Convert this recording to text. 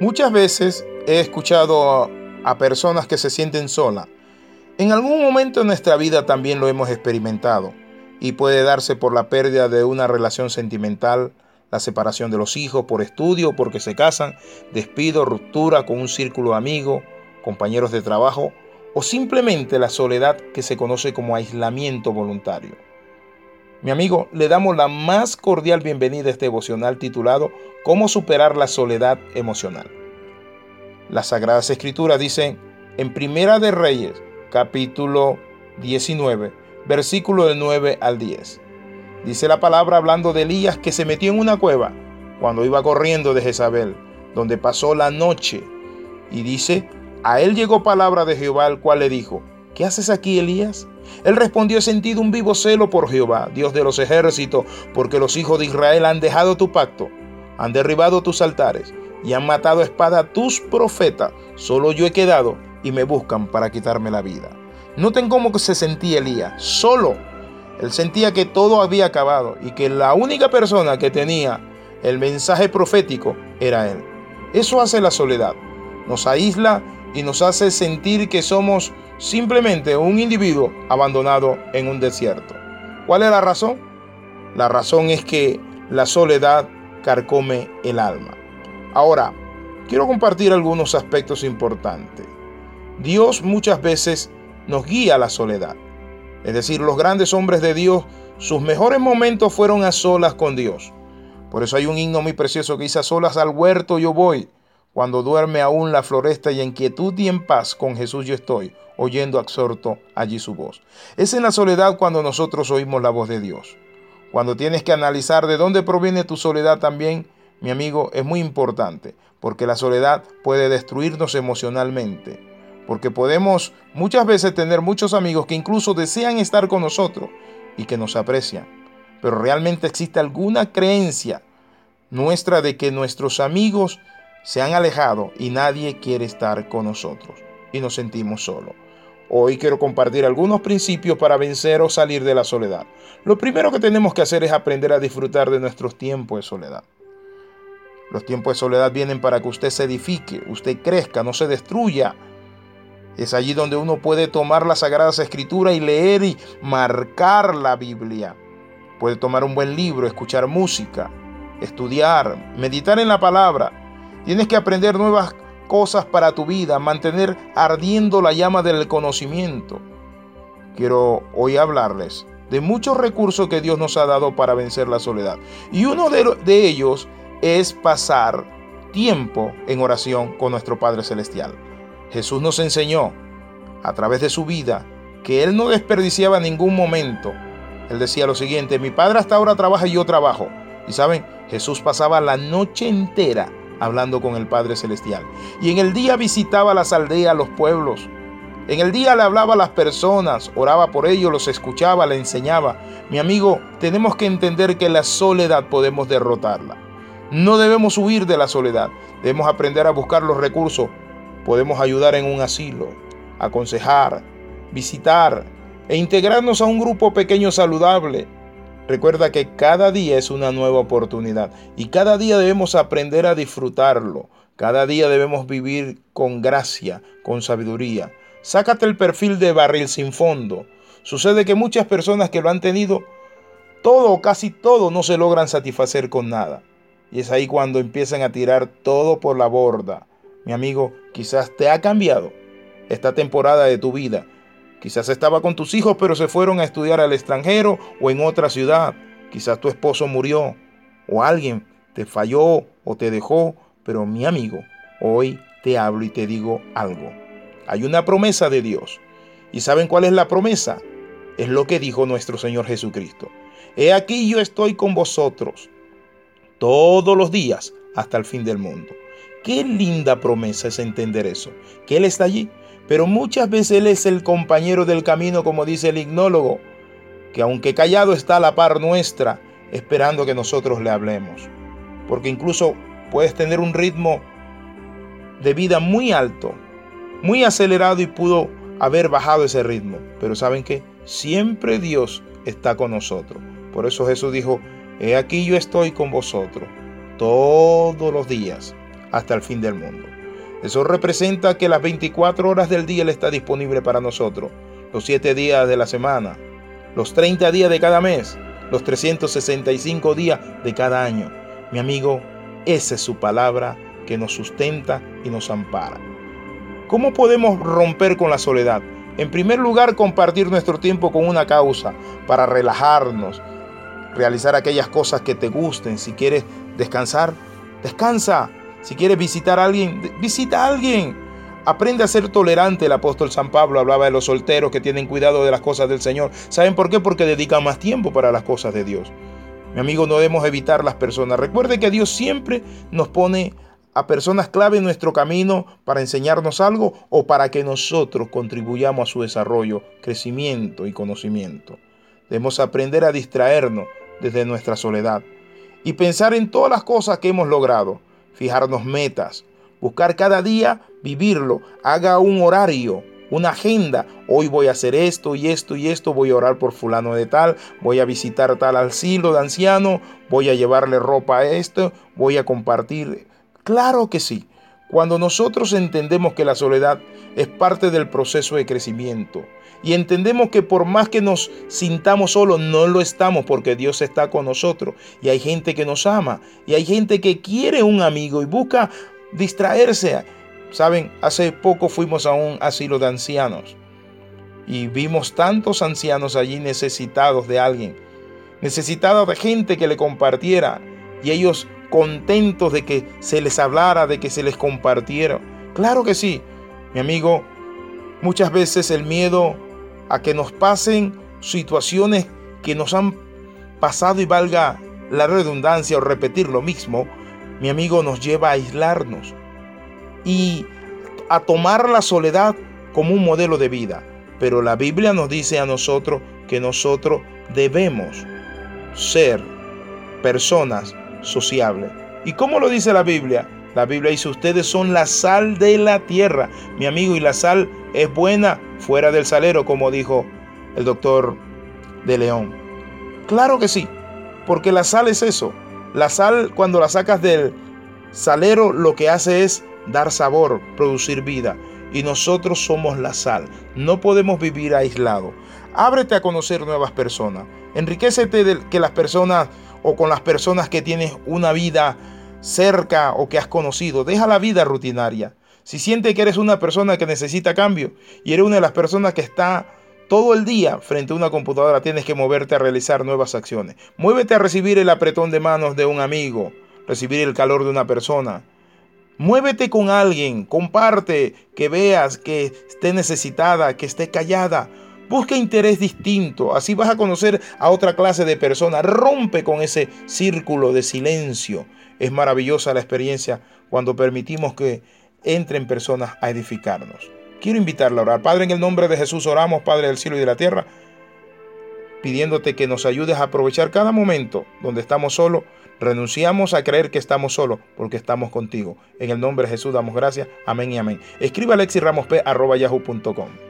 Muchas veces he escuchado a, personas que se sienten solas. En algún momento en nuestra vida también lo hemos experimentado y puede darse por la pérdida de una relación sentimental, la separación de los hijos por estudio, porque se casan, despido, ruptura con un círculo de amigos, compañeros de trabajo o simplemente la soledad que se conoce como aislamiento voluntario. Mi amigo, le damos la más cordial bienvenida a este devocional titulado Cómo superar la soledad emocional. Las Sagradas Escrituras dicen en Primera de Reyes, capítulo 19, versículo del 9 al 10. Dice la palabra hablando de Elías que se metió en una cueva cuando iba corriendo de Jezabel, donde pasó la noche. Y dice, a él llegó palabra de Jehová, el cual le dijo, ¿qué haces aquí, Elías? Él respondió, he sentido un vivo celo por Jehová, Dios de los ejércitos, porque los hijos de Israel han dejado tu pacto, han derribado tus altares y han matado a espada a tus profetas. Solo yo he quedado y me buscan para quitarme la vida. Noten cómo se sentía Elías, solo. Él sentía que todo había acabado y que la única persona que tenía el mensaje profético era él. Eso hace la soledad. Nos aísla y nos hace sentir que somos simplemente un individuo abandonado en un desierto. ¿Cuál es la razón? La razón es que la soledad carcome el alma. Ahora, quiero compartir algunos aspectos importantes. Dios muchas veces nos guía a la soledad. Es decir, los grandes hombres de Dios, sus mejores momentos fueron a solas con Dios. Por eso hay un himno muy precioso que dice, a solas al huerto yo voy, cuando duerme aún la floresta y en quietud y en paz con Jesús yo estoy, oyendo absorto allí su voz. Es en la soledad cuando nosotros oímos la voz de Dios. Cuando tienes que analizar de dónde proviene tu soledad también, mi amigo, es muy importante, porque la soledad puede destruirnos emocionalmente. Porque podemos muchas veces tener muchos amigos que incluso desean estar con nosotros y que nos aprecian. Pero realmente existe alguna creencia nuestra de que nuestros amigos se han alejado y nadie quiere estar con nosotros y nos sentimos solos. Hoy quiero compartir algunos principios para vencer o salir de la soledad. Lo primero que tenemos que hacer es aprender a disfrutar de nuestros tiempos de soledad. Los tiempos de soledad vienen para que usted se edifique, usted crezca, no se destruya. Es allí donde uno puede tomar las sagradas escrituras y leer y marcar la Biblia. Puede tomar un buen libro, escuchar música, estudiar, meditar en la palabra Tienes que aprender nuevas cosas para tu vida, mantener ardiendo la llama del conocimiento. Quiero hoy hablarles de muchos recursos que Dios nos ha dado para vencer la soledad. Y uno de ellos es pasar tiempo en oración con nuestro Padre Celestial. Jesús nos enseñó a través de su vida que Él no desperdiciaba ningún momento. Él decía lo siguiente, mi Padre hasta ahora trabaja y yo trabajo. Y saben, Jesús pasaba la noche entera hablando con el Padre Celestial. Y en el día visitaba las aldeas, los pueblos. En el día le hablaba a las personas, oraba por ellos, los escuchaba, le enseñaba. Mi amigo, tenemos que entender que la soledad podemos derrotarla. No debemos huir de la soledad, debemos aprender a buscar los recursos. Podemos ayudar en un asilo, aconsejar, visitar e integrarnos a un grupo pequeño saludable Recuerda que cada día es una nueva oportunidad y cada día debemos aprender a disfrutarlo. Cada día debemos vivir con gracia, con sabiduría. Sácate el perfil de barril sin fondo. Sucede que muchas personas que lo han tenido, todo o casi todo no se logran satisfacer con nada. Y es ahí cuando empiezan a tirar todo por la borda. Mi amigo, quizás te ha cambiado esta temporada de tu vida Quizás estaba con tus hijos, pero se fueron a estudiar al extranjero o en otra ciudad. Quizás tu esposo murió o alguien te falló o te dejó, pero mi amigo, hoy te hablo y te digo algo. Hay una promesa de Dios. ¿Y saben cuál es la promesa? Es lo que dijo nuestro Señor Jesucristo. He aquí yo estoy con vosotros todos los días hasta el fin del mundo. Qué linda promesa es entender eso, que Él está allí pero muchas veces Él es el compañero del camino, como dice el ignólogo, que aunque callado está a la par nuestra, esperando que nosotros le hablemos. Porque incluso puedes tener un ritmo de vida muy alto, muy acelerado y pudo haber bajado ese ritmo. Pero ¿saben qué? Siempre Dios está con nosotros. Por eso Jesús dijo, he aquí yo estoy con vosotros todos los días hasta el fin del mundo. Eso representa que las 24 horas del día Él está disponible para nosotros, los 7 días de la semana, los 30 días de cada mes, los 365 días de cada año. Mi amigo, esa es su palabra que nos sustenta y nos ampara. ¿Cómo podemos romper con la soledad? En primer lugar, compartir nuestro tiempo con una causa para relajarnos, realizar aquellas cosas que te gusten. Si quieres descansar, descansa. Si quieres visitar a alguien, visita a alguien. Aprende a ser tolerante. El apóstol San Pablo hablaba de los solteros que tienen cuidado de las cosas del Señor. ¿Saben por qué? Porque dedican más tiempo para las cosas de Dios. Mi amigo, no debemos evitar las personas. Recuerde que Dios siempre nos pone a personas clave en nuestro camino para enseñarnos algo o para que nosotros contribuyamos a su desarrollo, crecimiento y conocimiento. Debemos aprender a distraernos desde nuestra soledad y pensar en todas las cosas que hemos logrado, fijarnos metas, buscar cada día vivirlo, haga un horario, una agenda. Hoy voy a hacer esto y esto y esto, voy a orar por fulano de tal, voy a visitar tal asilo de anciano, voy a llevarle ropa a esto, voy a compartir. Claro que sí. Cuando nosotros entendemos que la soledad es parte del proceso de crecimiento y entendemos que por más que nos sintamos solos, no lo estamos porque Dios está con nosotros y hay gente que nos ama y hay gente que quiere un amigo y busca distraerse. Saben, hace poco fuimos a un asilo de ancianos y vimos tantos ancianos allí necesitados de alguien, necesitados de gente que le compartiera y ellos contentos de que se les hablara, de que se les compartiera. Claro que sí, mi amigo, muchas veces el miedo a que nos pasen situaciones que nos han pasado y valga la redundancia o repetir lo mismo, mi amigo nos lleva a aislarnos y a tomar la soledad como un modelo de vida. Pero la Biblia nos dice a nosotros que nosotros debemos ser personas sociable. ¿Y cómo lo dice la Biblia? La Biblia dice, ustedes son la sal de la tierra, mi amigo, y la sal es buena fuera del salero, como dijo el doctor de León. Claro que sí, porque la sal es eso. La sal, cuando la sacas del salero, lo que hace es dar sabor, producir vida. Y nosotros somos la sal. No podemos vivir aislados. Ábrete a conocer nuevas personas. Enriquecete de que las personas o con las personas que tienes una vida cerca o que has conocido. Deja la vida rutinaria. Si sientes que eres una persona que necesita cambio y eres una de las personas que está todo el día frente a una computadora, tienes que moverte a realizar nuevas acciones. Muévete a recibir el apretón de manos de un amigo, recibir el calor de una persona. Muévete con alguien, comparte, que veas que esté necesitada, que esté callada. Busca interés distinto, así vas a conocer a otra clase de personas. Rompe con ese círculo de silencio. Es maravillosa la experiencia cuando permitimos que entren personas a edificarnos. Quiero invitarle a orar. Padre, en el nombre de Jesús oramos, Padre del cielo y de la tierra, pidiéndote que nos ayudes a aprovechar cada momento donde estamos solos. Renunciamos a creer que estamos solos porque estamos contigo. En el nombre de Jesús damos gracias. Amén y amén. Escriba alexiramos.yahoo.com.